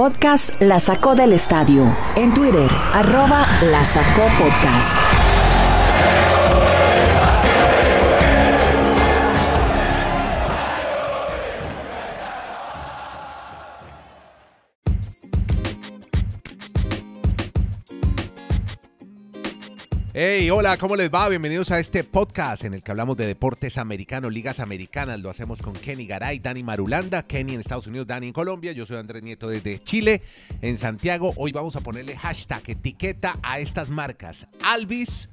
podcast La Sacó del Estadio. En Twitter, arroba La Sacó Podcast. Hey, hola, ¿cómo les va? Bienvenidos a este podcast en el que hablamos de deportes americanos, ligas americanas. Lo hacemos con Kenny Garay, Dani Marulanda, Kenny en Estados Unidos, Dani en Colombia. Yo soy Andrés Nieto desde Chile, en Santiago. Hoy vamos a ponerle hashtag, etiqueta a estas marcas. Alvis,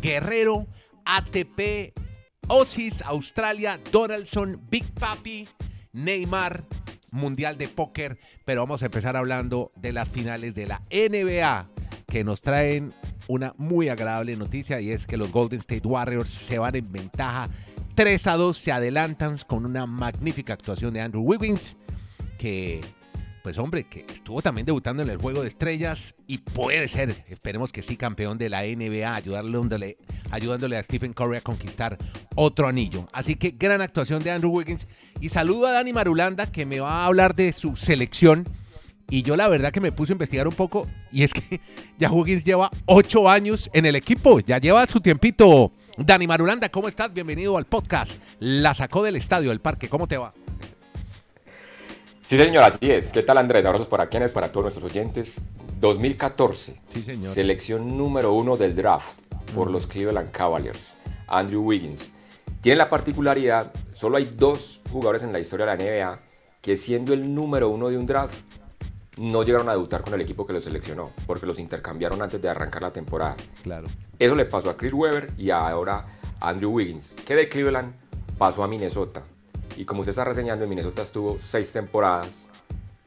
Guerrero, ATP, Osis, Australia, Donaldson, Big Papi, Neymar, Mundial de Póker. Pero vamos a empezar hablando de las finales de la NBA que nos traen una muy agradable noticia y es que los Golden State Warriors se van en ventaja 3 a 2, se adelantan con una magnífica actuación de Andrew Wiggins que pues hombre, que estuvo también debutando en el Juego de Estrellas y puede ser, esperemos que sí, campeón de la NBA, ayudándole, ayudándole a Stephen Curry a conquistar otro anillo. Así que gran actuación de Andrew Wiggins. Y saludo a Dani Marulanda, que me va a hablar de su selección y yo la verdad que me puse a investigar un poco y es que ya Huggins lleva ocho años en el equipo, ya lleva su tiempito. Dani Marulanda, ¿cómo estás? Bienvenido al podcast. La sacó del estadio del parque, ¿cómo te va? Sí, señor, así es. ¿Qué tal, Andrés? Abrazos para quienes, para todos nuestros oyentes. 2014, Sí, señor. selección número uno del draft por los Cleveland Cavaliers, Andrew Wiggins. Tiene la particularidad, solo hay dos jugadores en la historia de la NBA que siendo el número uno de un draft, no llegaron a debutar con el equipo que los seleccionó, porque los intercambiaron antes de arrancar la temporada. Claro. Eso le pasó a Chris Webber y ahora a Andrew Wiggins, que de Cleveland pasó a Minnesota. Y como usted está reseñando, en Minnesota estuvo seis temporadas.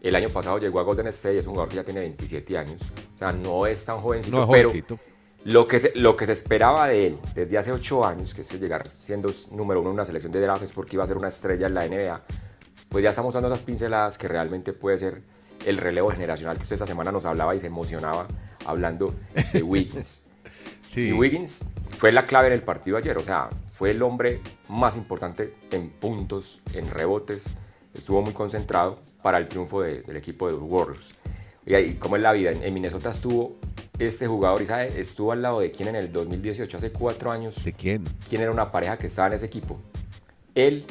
El año pasado llegó a Golden State, es un jugador que ya tiene 27 años. O sea, no es tan jovencito, No es pero lo que, se, lo que se esperaba de él desde hace 8 años, que es llegar siendo número uno en una selección de draft, es porque iba a ser una estrella en la NBA, pues ya estamos dando esas pinceladas que realmente puede ser el relevo generacional que usted esta semana nos hablaba y se emocionaba hablando de Wiggins. Sí. Y Wiggins fue la clave en el partido ayer, o sea, fue el hombre más importante en puntos, en rebotes, estuvo muy concentrado para el triunfo de- del equipo de los Warriors. Y ahí, ¿cómo es la vida? En, en Minnesota estuvo este jugador, y sabe, estuvo al lado de quién en el 2018, hace cuatro años, ¿De quién? quién era una pareja que estaba en ese equipo. Él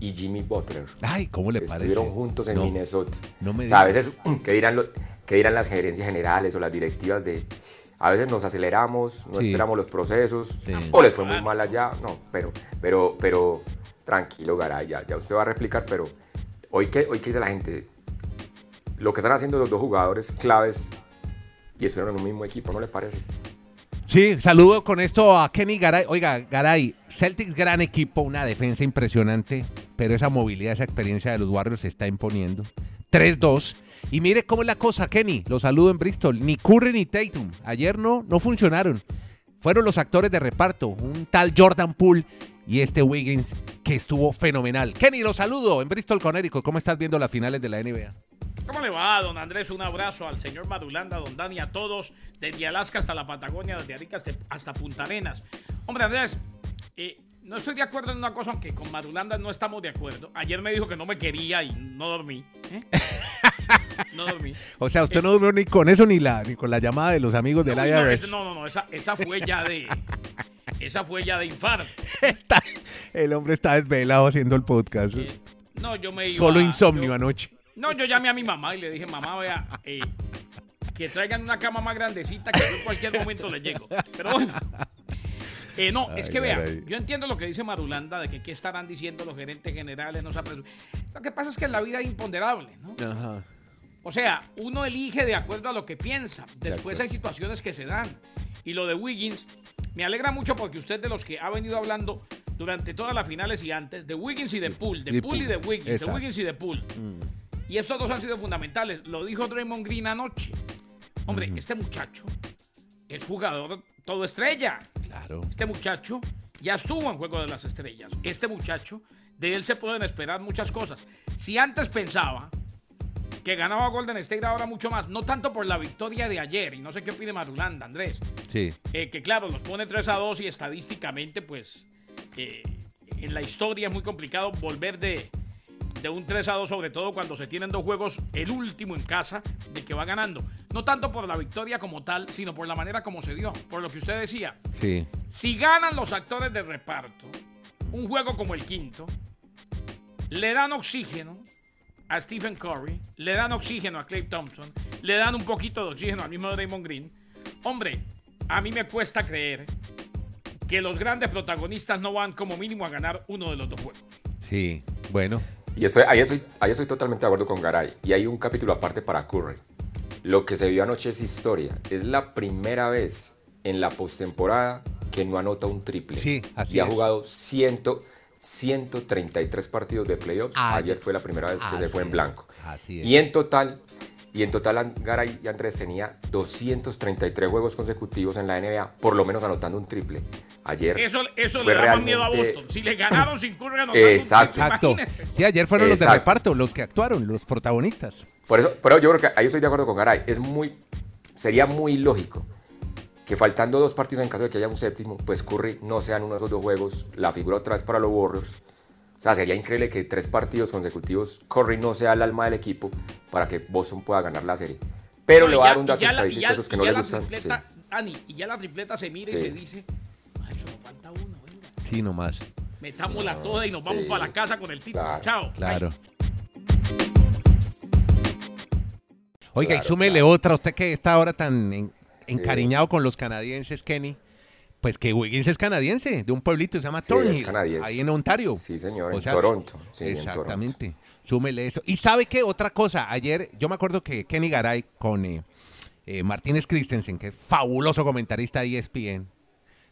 y Jimmy Butler. Ay, ¿cómo le parece? Estuvieron juntos en No, Minnesota. no me o sea, a veces, ¿qué dirán, lo- qué dirán las gerencias generales o las directivas de... A veces nos aceleramos, no Sí. esperamos los procesos, Sí. o les fue muy mal allá. No, pero, pero, pero, tranquilo, Garay, ya, ya usted va a replicar, pero hoy que, hoy que dice la gente, lo que están haciendo los dos jugadores claves y estuvieron en un mismo equipo, ¿no le parece? Sí, saludo con esto a Kenny Garay. Oiga, Garay, Celtics gran equipo, una defensa impresionante, pero esa movilidad, esa experiencia de los Warriors se está imponiendo. 3-2. Y mire cómo es la cosa, Kenny. Lo saludo en Bristol. Ni Curry ni Tatum. Ayer no, no funcionaron. Fueron los actores de reparto. Un tal Jordan Poole y este Wiggins que estuvo fenomenal. Kenny, lo saludo en Bristol, Connecticut. ¿Cómo estás viendo las finales de la NBA? ¿Cómo le va, don Andrés? Un abrazo al señor Madulanda, don Dani, a todos, desde Alaska hasta la Patagonia, desde Arica hasta- Punta Arenas. Hombre, Andrés, eh, no estoy de acuerdo en una cosa, aunque con Madulanda no estamos de acuerdo. Ayer me dijo que no me quería y no dormí. ¿eh? No dormí. O sea, usted no durmió ni con eso ni, la, ni con la llamada de los amigos del no, IRS. ese- no, no, no, esa, esa fue ya de. Esa fue ya de infarto. Está- el hombre está desvelado haciendo el podcast. Eh, no, yo me iba. Solo insomnio yo- anoche. No, yo llamé a mi mamá y le dije, mamá, vea, eh, que traigan una cama más grandecita que yo en cualquier momento le llego. Pero bueno. Eh, no, es que vea, yo entiendo lo que dice Marulanda de que qué estarán diciendo los gerentes generales, no se Lo que pasa es que en la vida es imponderable, ¿no? Ajá. O sea, uno elige de acuerdo a lo que piensa. Después hay situaciones que se dan. Y lo de Wiggins, me alegra mucho porque usted de los que ha venido hablando durante todas las finales y antes, de Wiggins y de Poole, de Poole y de. Wiggins, de. Wiggins y de Poole. Y estos dos han sido fundamentales. Lo dijo Draymond Green anoche. Hombre, este muchacho es jugador todo estrella. Claro. Este muchacho ya estuvo en Juego de las Estrellas. Este muchacho, de él se pueden esperar muchas cosas. Si antes pensaba que ganaba Golden State ahora mucho más, no tanto por la victoria de ayer, y no sé qué pide Madulanda, Andrés, Sí. eh, que claro, los pone 3 a 2 y estadísticamente, pues, eh, en la historia es muy complicado volver de, de un 3 a 2, sobre todo cuando se tienen dos juegos, el último en casa, de que va ganando. No tanto por la victoria como tal, sino por la manera como se dio, por lo que usted decía. Sí. Si ganan los actores de reparto un juego como el quinto, le dan oxígeno a Stephen Curry, le dan oxígeno a Clay Thompson, le dan un poquito de oxígeno al mismo Raymond Green. Hombre, a mí me cuesta creer que los grandes protagonistas no van como mínimo a ganar uno de los dos juegos. Sí, bueno. Y estoy, ahí, estoy, ahí estoy totalmente de acuerdo con Garay. Y hay un capítulo aparte para Curry. Lo que se vio anoche es historia. Es la primera vez en la postemporada que no anota un triple. Sí, así Y ha es. jugado 100, 133 partidos de playoffs. Ayer fue la primera vez que se fue en es, blanco. así es. Y en total, y en total Garay y Andrés tenía 233 juegos consecutivos en la NBA, por lo menos anotando un triple. Ayer Eso, eso fue le da más miedo a Boston. Si le ganaron sin Curry anotando un Exacto. triple, Exacto. Sí, ayer fueron los de reparto, los que actuaron, los protagonistas. Por eso, pero yo creo que ahí estoy de acuerdo con Garay. Es muy, sería muy lógico que faltando dos partidos en caso de que haya un séptimo, pues Curry no sean uno de esos dos juegos la figura otra vez para los Warriors. O sea, sería increíble que tres partidos consecutivos Curry no sea el alma del equipo para que Boston pueda ganar la serie. Pero No, le voy a dar un dato estadístico a esos que y no la gustan. tripleta- Sí. Ani, y ya la tripleta se mira y se dice, "Ah, eso nos falta uno, venga. Sí, nomás. Metamos la toda y nos vamos sí. para la casa con el título. Claro, Chao. Claro. Bye. Oiga, y súmele claro. otra, usted que está ahora tan en- encariñado con los canadienses, Kenny. Pues que Wiggins es canadiense, de un pueblito que se llama Sí, Thornhill, es canadiense. ahí en Ontario. Sí, señor, en Toronto. Sí, en Toronto. exactamente. Súmele eso. Y sabe qué, otra cosa, ayer yo me acuerdo que Kenny Garay con eh, eh, Martínez Christensen, que es fabuloso comentarista de ESPN,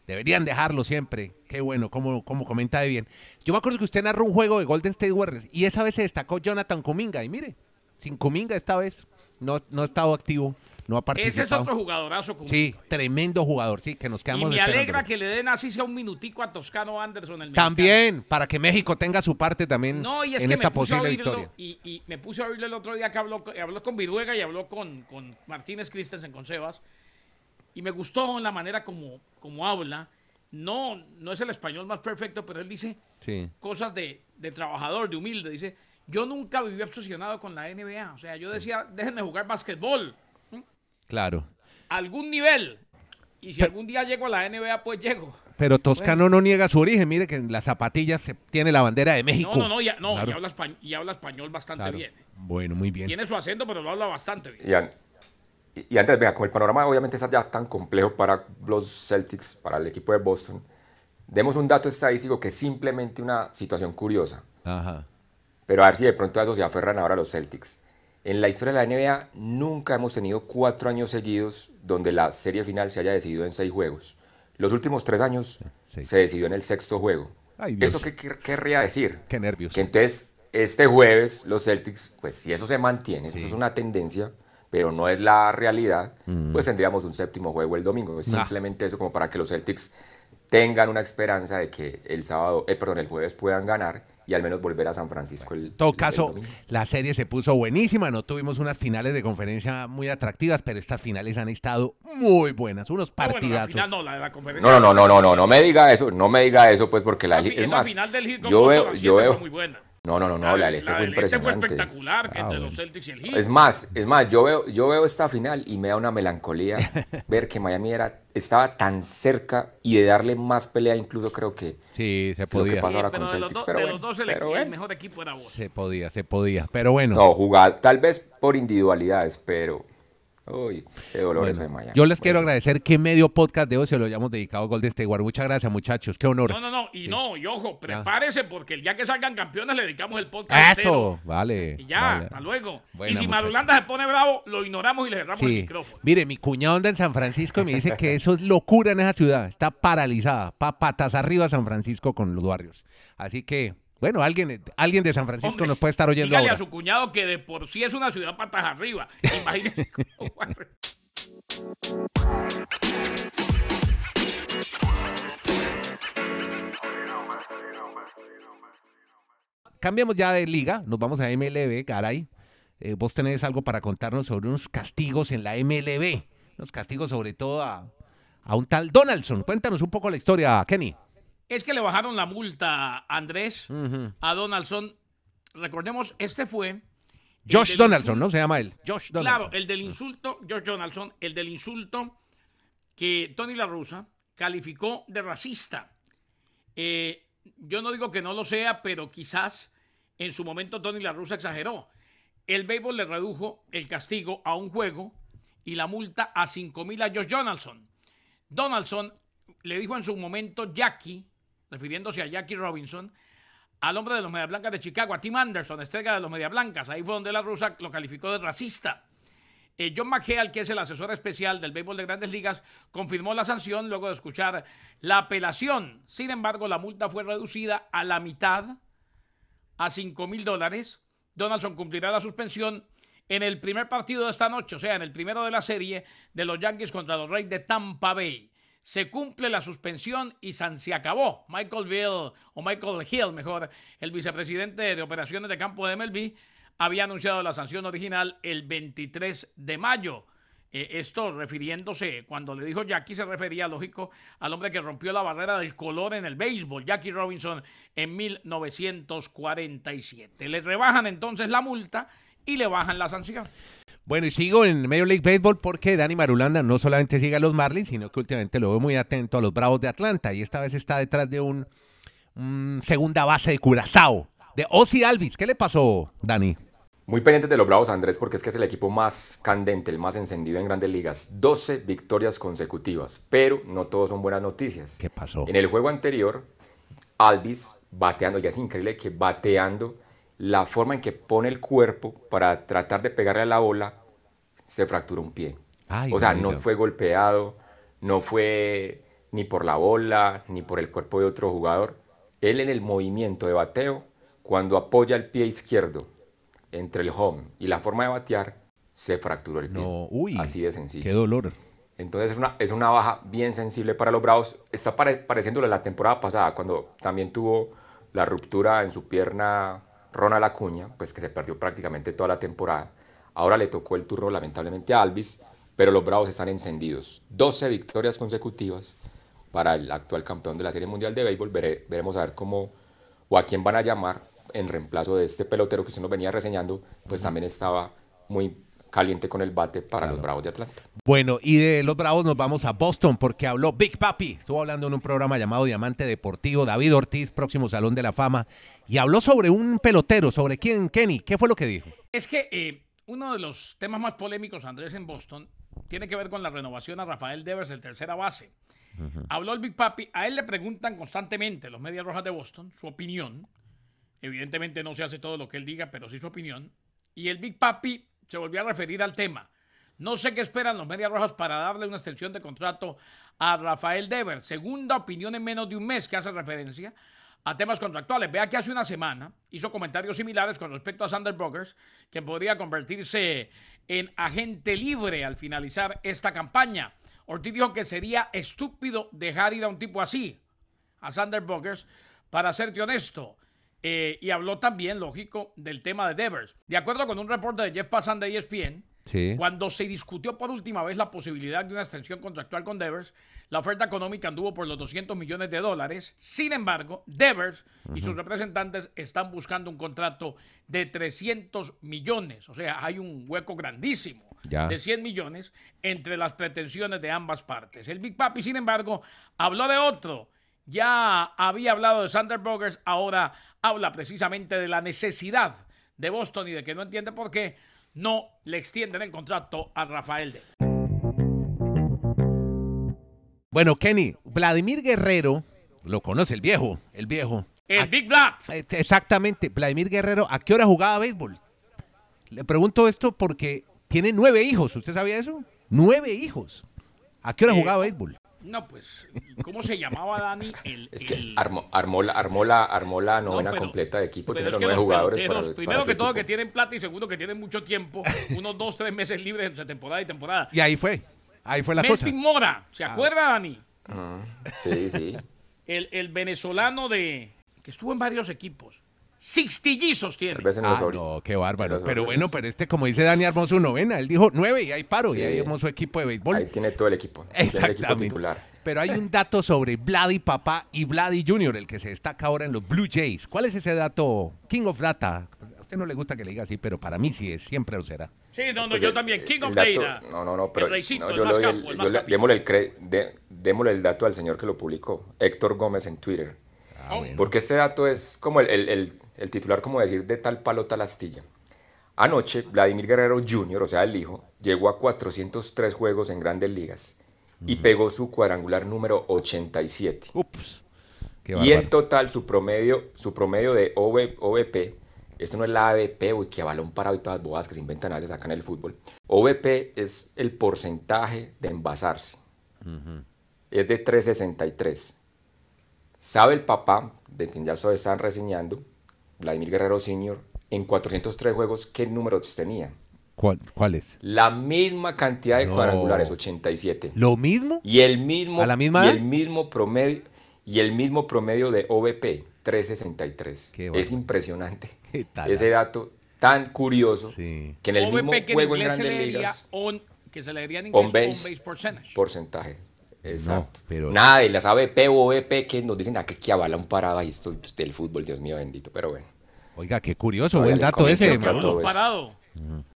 deberían dejarlo siempre. Qué bueno, como, como comenta de bien. Yo me acuerdo que usted narró un juego de Golden State Warriors y esa vez se destacó Jonathan Kuminga. Y mire, sin Kuminga esta vez no, no ha estado activo, no ha Ese es otro jugadorazo. Como Sí, tremendo jugador, sí, que nos y quedamos me alegra que le den así sea un minutico a Toscano Anderson. El También, para que México tenga su parte también No, y es en que esta me puse a posible oírlo victoria. y, y me puse a oírlo el otro día que habló, habló con Viruega y habló con, con Martínez Christensen, con Sebas. Y me gustó la manera como, como habla. No, no es el español más perfecto, pero él dice Sí. cosas de, de trabajador, de humilde. Dice, yo nunca viví obsesionado con la NBA. O sea, yo decía, déjenme jugar básquetbol. Claro. Algún nivel. Y si algún día llego a la NBA, pues llego. Pero Toscano no niega su origen. Mire que en las zapatillas se tiene la bandera de México. No, no, no, ya, no, Claro, y, habla español, y habla español bastante claro. bien. Bueno, muy bien. Tiene su acento, pero lo habla bastante bien. Y, An- y- y Andrés, vea, como el panorama obviamente está ya tan complejo para los Celtics, para el equipo de Boston, demos un dato estadístico que es simplemente una situación curiosa. Ajá. Pero a ver si de pronto a eso se aferran ahora los Celtics. En la historia de la NBA nunca hemos tenido cuatro años seguidos donde la serie final se haya decidido en seis juegos. Los últimos tres años Sí. se decidió en el sexto juego. Ay. ¿Eso qué, qué querría decir? Qué nervios. Que entonces este jueves los Celtics, pues si eso se mantiene, eso es una tendencia, pero no es la realidad, pues tendríamos un séptimo juego el domingo. Es Mm. Simplemente eso como para que los Celtics tengan una esperanza de que el sábado, eh, perdón, el jueves puedan ganar y al menos volver a San Francisco el, En todo el caso, la serie se puso buenísima. No tuvimos unas finales de conferencia muy atractivas, pero estas finales han estado muy buenas. Unos No, bueno, la partidazos. final no, la de la conferencia. No, no, no, no, no, no, no me diga eso, no me diga eso, pues porque la Esa, es esa más, final del yo veo, la yo veo, fue muy buena. No, no, no, no, la del este la fue del este fue impresionante. espectacular que Ah, entre bueno. los Celtics y el Heat. Es más, es más, yo veo, yo veo esta final y me da una melancolía ver que Miami era, estaba tan cerca y de darle más pelea incluso creo que Sí, se Lo que podía. pasó ahora pero con Celtics, pero bueno, dos el, pero mejor equipo era vos. Se podía, se podía. Pero bueno. no jugar, tal vez por individualidades, pero uy, qué dolor bueno, eso de Miami. yo les quiero agradecer que medio podcast de hoy se lo hayamos dedicado a Golden State Warriors. Muchas gracias, muchachos. Qué honor. No, no, no, y no, y ojo, prepárese porque el día que salgan campeones le dedicamos el podcast. Eso, entero. vale. Y ya, vale. hasta luego. Buena, y si muchachos. Marulanda se pone bravo, lo ignoramos y le cerramos el Sí. micrófono. Mire, mi cuñado anda en San Francisco y me dice que eso es locura en esa ciudad. Está paralizada. Pa patas arriba San Francisco con los Warriors. Así que, bueno, alguien, alguien de San Francisco Hombre, nos puede estar oyendo dígale ahora. a su cuñado que de por sí es una ciudad patas arriba. Imagínese cómo Cambiamos ya de liga, nos vamos a MLB, caray. Eh, vos tenés algo para contarnos sobre unos castigos en la MLB. Unos castigos sobre todo a, a un tal Donaldson. Cuéntanos un poco la historia, Kenny. Es que le bajaron la multa, Andrés, a Donaldson. recordemos, este fue... Josh Donaldson, insulto- ¿no? Se llama él. Josh Donaldson. Claro, el del insulto, Josh Donaldson, el del insulto que Tony La Russa calificó de racista. Eh, yo no digo que no lo sea, pero quizás en su momento Tony La Russa exageró. El béisbol le redujo el castigo a un juego y la multa a 5 mil a Josh Donaldson. Donaldson le dijo en su momento Jackie, refiriéndose a Jackie Robinson, al hombre de los Media Blancas de Chicago, a Tim Anderson, estrella de los Media Blancas. Ahí fue donde la rusa lo calificó de racista. Eh, John McHale, que es el asesor especial del béisbol de grandes ligas, confirmó la sanción luego de escuchar la apelación. Sin embargo, la multa fue reducida a la mitad, a 5 mil dólares. Donaldson cumplirá la suspensión en el primer partido de esta noche, o sea, en el primero de la serie de los Yankees contra los Reyes de Tampa Bay. Se cumple la suspensión y san- se acabó. Michael Bill, o Michael Hill, mejor, el vicepresidente de operaciones de campo de MLB, había anunciado la sanción original el 23 de mayo. Eh, esto refiriéndose, cuando le dijo Jackie, se refería, lógico, al hombre que rompió la barrera del color en el béisbol, Jackie Robinson, en 1947. Le rebajan entonces la multa y le bajan la sanción. Bueno, y sigo en Major League Baseball porque Dani Marulanda no solamente sigue a los Marlins, sino que últimamente lo veo muy atento a los Bravos de Atlanta y esta vez está detrás de un, un segunda base de Curazao, de Ozzy Alvis. ¿Qué le pasó, Dani? Muy pendientes de los Bravos, Andrés, porque es que es el equipo más candente, el más encendido en grandes ligas. 12 victorias consecutivas, pero no todos son buenas noticias. ¿Qué pasó? En el juego anterior, Alvis bateando, ya es increíble que bateando, la forma en que pone el cuerpo para tratar de pegarle a la bola, se fracturó un pie. Ay, o sea, no fue golpeado, no fue ni por la bola, ni por el cuerpo de otro jugador. Él en el movimiento de bateo, cuando apoya el pie izquierdo entre el home y la forma de batear, se fracturó el pie. No, uy. Así de sencillo. Qué dolor. Entonces es una, es una baja bien sensible para los Bravos. Está pare, pareciéndole la temporada pasada, cuando también tuvo la ruptura en su pierna Ronald Acuña, pues que se perdió prácticamente toda la temporada. Ahora le tocó el turno lamentablemente a Alvis, pero los Bravos están encendidos. 12 victorias consecutivas para el actual campeón de la Serie Mundial de Béisbol. Vere- veremos a ver cómo o a quién van a llamar en reemplazo de este pelotero que usted nos venía reseñando, pues también estaba muy caliente con el bate para los Bravos de Atlanta. Bueno, y de los Bravos nos vamos a Boston porque habló Big Papi. Estuvo hablando en un programa llamado Diamante Deportivo, David Ortiz, próximo Salón de la Fama, y habló sobre un pelotero, sobre quién, Kenny. ¿Qué fue lo que dijo? Es que eh, uno de los temas más polémicos, Andrés, en Boston, tiene que ver con la renovación a Rafael Devers, el tercera base. Habló el Big Papi, a él le preguntan constantemente los Medias Rojas de Boston su opinión. Evidentemente no se hace todo lo que él diga, pero sí su opinión. Y el Big Papi se volvió a referir al tema. No sé qué esperan los Medias Rojas para darle una extensión de contrato a Rafael Devers. Segunda opinión en menos de un mes que hace referencia a temas contractuales. Vea que hace una semana hizo comentarios similares con respecto a Sander Brokers, quien podría convertirse en agente libre al finalizar esta campaña. Ortiz dijo que sería estúpido dejar ir a un tipo así, a Sander Brokers, para serte honesto. Eh, y habló también, lógico, del tema de Devers. De acuerdo con un reporte de Jeff Passan de ESPN, Sí. cuando se discutió por última vez la posibilidad de una extensión contractual con Devers, la oferta económica anduvo por los 200 millones de dólares. Sin embargo, Devers y sus representantes están buscando un contrato de 300 millones. O sea, hay un hueco grandísimo Ya. de 100 millones entre las pretensiones de ambas partes. El Big Papi, sin embargo, habló de otro. Ya había hablado de Sander Brokers, ahora habla precisamente de la necesidad de Boston y de que no entiende por qué no le extienden el contrato a Rafael de. Bueno, Kenny, Vladimir Guerrero, lo conoce el viejo, el viejo. El ¿A- Big Black. Eh, Exactamente, Vladimir Guerrero, ¿a qué hora jugaba béisbol? Le pregunto esto porque tiene nueve hijos, ¿usted sabía eso? Nueve hijos. ¿A qué hora Eh, jugaba béisbol? No, pues, ¿cómo se llamaba Dani? El, Es que el- armó, armó la, armó, la, armó la No, novena pero- completa de equipo, tiene los nueve jugadores para, Primero para que todo, equipo. que tienen plata y segundo, que tienen mucho tiempo. unos dos, tres meses libres entre temporada y temporada. Y ahí fue, ahí fue la cosa. Melvin Mora, ¿se Ah. acuerda, Dani? Sí, sí. El, el venezolano de. que estuvo en varios equipos. Sixtillizos tiene. Tal vez en Ah, los no, qué bárbaro. Pero bueno, pero este, como dice Dani, armó su novena. Él dijo nueve y ahí paro. Y ahí su equipo de béisbol. Ahí tiene todo el equipo. Tiene el equipo Exactamente. titular. Pero hay un dato sobre Vladi Papá y Vladi Jr., el que se destaca ahora en los Blue Jays. ¿Cuál es ese dato? King of Data. usted no le gusta que le diga así, pero para mí sí es, siempre lo será. Sí, no, no, Pues yo el- también. King of dato- Data. No, no, no, pero El reycito, no, yo el- yo le- démosle, el cre- de- démosle el dato al señor que lo publicó, Héctor Gómez en Twitter. Oh, Porque este dato es como el, el- el- el titular, como decir, de tal palo tal astilla. Anoche, Vladimir Guerrero Jr., o sea, el hijo, llegó a 403 juegos en grandes ligas y pegó su cuadrangular número 87. Ups. Qué Y en total su promedio, su promedio de OV OVP, esto no es la ABP, uy, que balón parado y todas las bobadas que se inventan a veces acá en el fútbol. OVP es el porcentaje de envasarse. Es de 363. ¿Sabe el papá, de quien ya ustedes están reseñando, Vladimir Guerrero Sr., en 403 juegos, qué números tenía? ¿Cuál, cuál es? La misma cantidad de No. cuadrangulares, 87. ¿Lo mismo? Y el mismo, ¿A la misma y el mismo promedio y el mismo promedio de OVP, 363. Qué Es bárbaro. impresionante. Qué tal. Ese dato tan curioso Sí. que en el mismo OVP que juego en grandes ligas, on- que se leería en on inglés base, on base percentage. porcentaje. Exacto. pero- Nada de las ABP o OVP que nos dicen a que, que avala un parado ahí esto pues, del fútbol, Dios mío bendito, pero bueno. Oiga, qué curioso, Todavía buen dato ese. Balón eso. parado.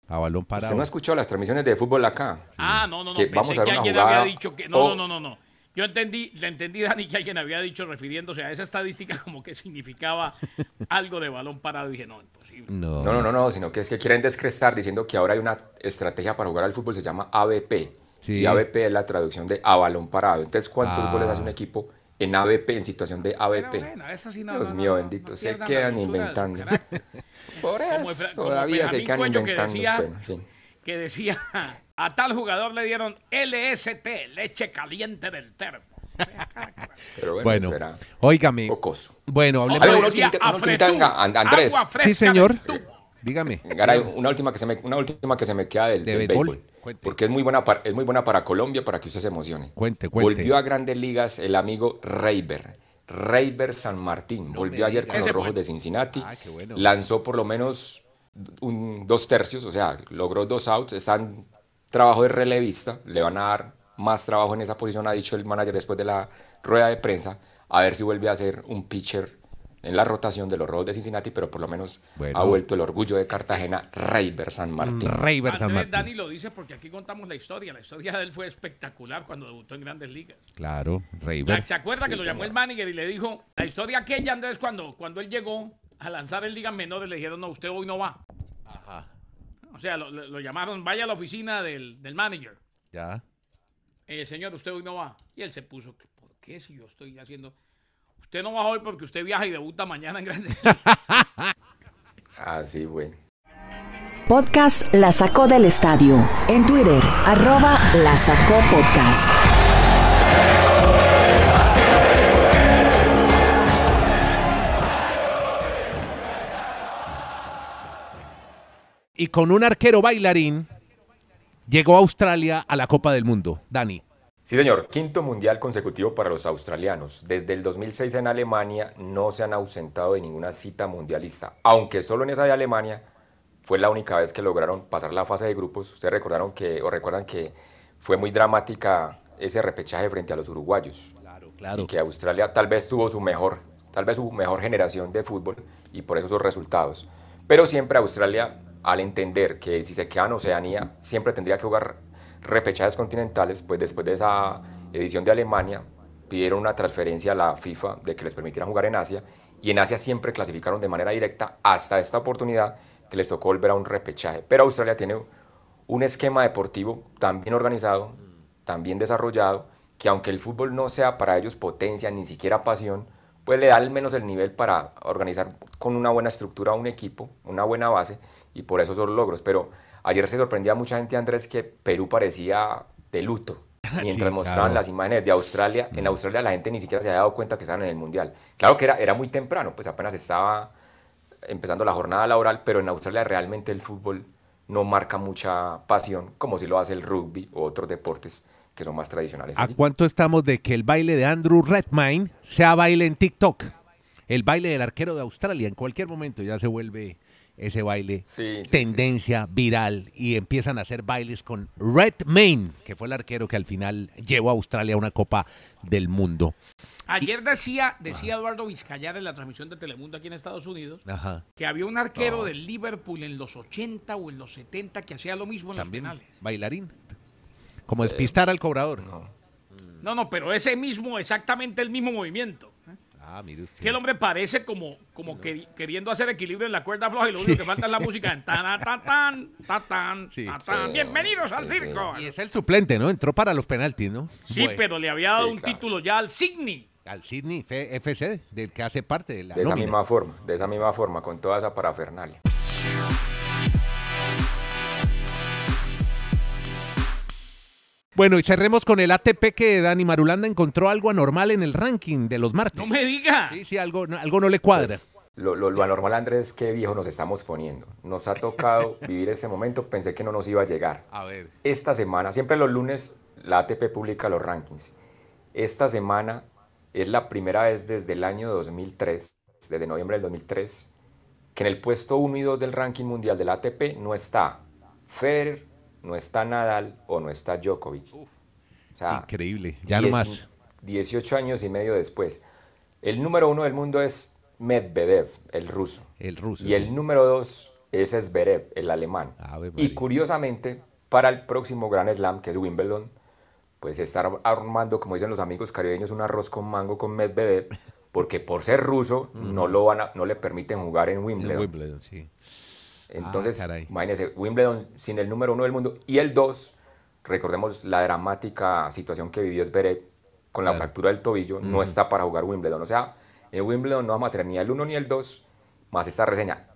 A balón ¿Usted parado. no ha escuchado las transmisiones de fútbol acá? Ah, no, no, Es no. que pensé vamos a ver que una alguien jugada. había dicho que. No, o- no, no, no, no. Yo entendí, le entendí, Dani, que alguien había dicho refiriéndose a esa estadística como que significaba algo de balón parado. Y dije, no, imposible. No. No, no, no, no, sino que es que quieren descrestar diciendo que ahora hay una estrategia para jugar al fútbol, se llama ABP. Sí. Y ABP es la traducción de a balón parado. Entonces, ¿cuántos Ah. goles hace un equipo en ABP, en situación de Pero ABP? bueno, eso sí no, Dios no, mío no, bendito, no se quedan de inventando. Por eso, como todavía se quedan Cuello que inventando. decía- pero, en fin. que decía, a tal jugador le dieron LST, leche caliente del termo. Pero bueno, Bueno. Bueno, hablemos. ver, una Decía, ultimita- una ultimita, "Afretú, venga, And- Andrés". Sí, señor. Tubo. Dígame. Garay, una última que se me, una última que se me queda del, De del béisbol. béisbol. Cuente. Porque es muy, buena para, es muy buena para Colombia, para que usted se emocione. Cuente, cuente. Volvió a grandes ligas el amigo Reiber. Reiber San Martín. Volvió ayer diga. con los Ese Rojos bueno. de Cincinnati. Ah, qué bueno. Lanzó por lo menos un- dos tercios, o sea, logró dos outs. Está en trabajo de relevista. Le van a dar más trabajo en esa posición, ha dicho el manager después de la rueda de prensa. A ver si vuelve a ser un pitcher en la rotación de los Rojos de Cincinnati, pero por lo menos Bueno. ha vuelto el orgullo de Cartagena, Reiber San Martín. Reiber San Martín. Dani lo dice porque aquí contamos la historia. La historia de él fue espectacular cuando debutó en Grandes Ligas. Claro, La- Reiber. ¿Se acuerda que lo llamó señor. el manager y le dijo, la historia aquella, Andrés, cuando, cuando él llegó a lanzar en ligas menores, le dijeron, no, usted hoy no va. O sea, lo, llamaron, vaya a la oficina del, del manager. Ya. Eh, señor, usted hoy no va. Y él se puso, "¿Qué- ¿por qué si yo estoy haciendo... Usted no va hoy porque usted viaja y debuta mañana en Grandes Ligas. Así, bueno. Podcast La Sacó del Estadio. En Twitter, arroba La Sacó Podcast. Y con un arquero bailarín llegó a Australia a la Copa del Mundo. Dani. Sí, señor. Quinto mundial consecutivo para los australianos. Desde el 2006 en Alemania no se han ausentado de ninguna cita mundialista, aunque solo en esa de Alemania fue la única vez que lograron pasar la fase de grupos. Ustedes recordaron que, o recuerdan que fue muy dramática ese repechaje frente a los uruguayos. Claro, claro. Y que Australia tal vez tuvo su mejor, tal vez su mejor generación de fútbol y por eso sus resultados. Pero siempre Australia, al entender que si se queda en Oceanía, siempre tendría que jugar repechajes continentales, pues después de esa edición de Alemania, pidieron una transferencia a la FIFA de que les permitieran jugar en Asia y en Asia siempre clasificaron de manera directa hasta esta oportunidad que les tocó volver a un repechaje. Pero Australia tiene un esquema deportivo tan bien organizado, tan bien desarrollado, que aunque el fútbol no sea para ellos potencia, ni siquiera pasión, pues le da al menos el nivel para organizar con una buena estructura un equipo, una buena base, y por eso son los logros. Pero ayer se sorprendía a mucha gente, Andrés, que Perú parecía de luto. Mientras Sí, mostraban claro. las imágenes de Australia, en Australia la gente ni siquiera se había dado cuenta que estaban en el Mundial. Claro que era, era muy temprano, pues apenas estaba empezando la jornada laboral, pero en Australia realmente el fútbol no marca mucha pasión como si lo hace el rugby o otros deportes que son más tradicionales. ¿A allí. cuánto estamos de que el baile de Andrew Redmayne sea baile en TikTok? El baile del arquero de Australia. En cualquier momento ya se vuelve ese baile Sí, sí, tendencia viral y empiezan a hacer bailes con Redmayne, que fue el arquero que al final llevó a Australia a una Copa del Mundo. Ayer decía, decía Eduardo Vizcayar en la transmisión de Telemundo aquí en Estados Unidos Ajá. que había un arquero del Liverpool en los 80 o en los 70 que hacía lo mismo en También los penales. bailarín. Como despistar al cobrador. No, no, pero ese mismo, exactamente el mismo movimiento. Ah, mire usted. Que el hombre parece como, como que- queriendo hacer equilibrio en la cuerda floja y lo único que falta es la música en tan, tan, tan, tan, tan, Sí. tan. Sí, Bienvenidos al sí, sí. circo. Y es el suplente, ¿no? Entró para los penaltis, ¿no? Sí, Bueno, pero le había dado Sí, un claro. título ya al Signy. Al Sydney F- FC, del que hace parte de la De esa misma forma, de esa misma forma, con toda esa parafernalia. Bueno, y cerremos con el ATP que Dani Marulanda encontró algo anormal en el ranking de los martes. No me diga. Sí, sí, algo, no- algo no le cuadra. Pues, lo, lo- lo anormal, Andrés, qué viejo nos estamos poniendo. Nos ha tocado vivir ese momento, pensé que no nos iba a llegar. A ver. Esta semana, siempre los lunes, la ATP publica los rankings. Esta semana es la primera vez desde el año 2003, desde noviembre del 2003, que en el puesto 1 y 2 del ranking mundial de la ATP no está Federer, no está Nadal o no está Djokovic. O sea, Increíble, ya diez- nomás. 18 años y medio después. El número uno del mundo es Medvedev, el ruso. El ruso. Y el número dos es Zverev, el alemán. Y curiosamente, para el próximo Grand Slam, que es Wimbledon, pues estar armando, como dicen los amigos caribeños, un arroz con mango con Medvedev, porque por ser ruso no, lo van a- no le permiten jugar en En Wimbledon. Wimbledon, sí. Entonces, Ah, imagínense, Wimbledon sin el número uno del mundo y el dos, recordemos la dramática situación que vivió Zverev con la Claro. fractura del tobillo, no está para jugar Wimbledon. O sea, en Wimbledon no vamos a tener ni el uno ni el dos, más esta reseña.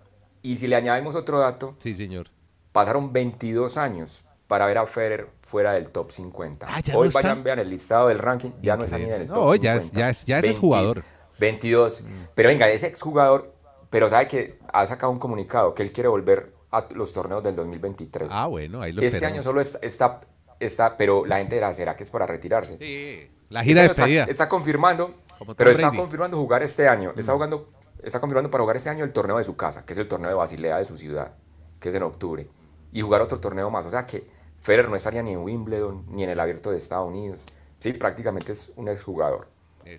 Y si le añadimos otro dato, Sí, señor. pasaron 22 años para ver a Federer fuera del top 50. Ah, ya no Hoy está. vayan, vean el listado del ranking, ya no está ni en el Increíble. top No, ya es- 50. ya es- ya es exjugador. 22. Pero venga, es exjugador, pero sabe que ha sacado un comunicado que él quiere volver a los torneos del 2023. Ah, bueno, ahí lo Este esperamos. año solo está, está, está- pero la gente dirá, ¿será que es para retirarse? Sí, la Este gira de está, despedida. está confirmando, pero está Brady. Mm. confirmando jugar este año. Está, jugando, está confirmando para jugar este año el torneo de su casa, que es el torneo de Basilea de su ciudad, que es en octubre. Y jugar otro torneo más. O sea que Federer no estaría ni en Wimbledon, ni en el abierto de Estados Unidos. Sí, prácticamente es un exjugador.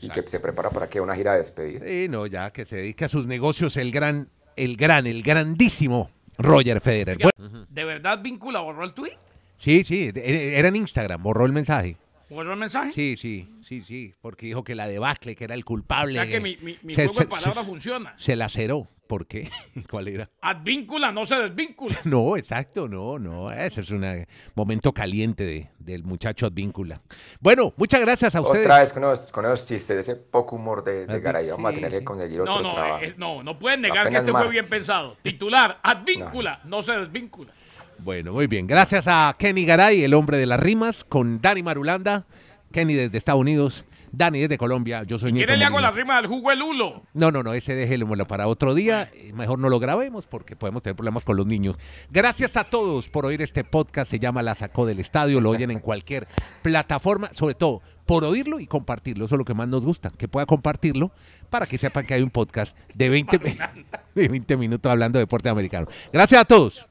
Y que se prepara para que una gira de despedida. Sí, no, ya que se dedique a sus negocios el gran, el gran, el grandísimo Roger Federer. Bueno, ¿De verdad Víncula borró el tweet? sí, sí, e- era en Instagram, borró el mensaje. ¿Borró el mensaje? Sí, sí, sí, sí, porque dijo que la debacle, que era el culpable. O sea que mi, mi, mi Se- juego de se- palabras se- funciona. Se laceró. ¿Por qué? ¿Cuál era? Advíncula no se desvíncula. No, exacto, no, no. Ese es un momento caliente de- del muchacho Advíncula. Bueno, muchas gracias a ustedes. Otra vez con esos, con esos chistes, ese poco humor de, de Garay. Vamos a sí, tener sí. que conseguir otro No, no, trabajo. eh, no, no pueden negar que este fue bien pensado. Titular, advíncula, no se desvíncula. Bueno, muy bien. Gracias a Kenny Garay, el hombre de las rimas, con Dani Marulanda. Kenny desde Estados Unidos, Dani desde Colombia. Yo soy Nieto ¿Quiere le hago la rima del jugo el hulo? No, no, no, ese déjelo para otro día. Mejor no lo grabemos porque podemos tener problemas con los niños. Gracias a todos por oír este podcast. Se llama La Sacó del Estadio. Lo oyen en cualquier plataforma. Sobre todo por oírlo y compartirlo. Eso es lo que más nos gusta. Que pueda compartirlo para que sepan que hay un podcast de 20, de 20 minutos hablando de deporte americano. Gracias a todos.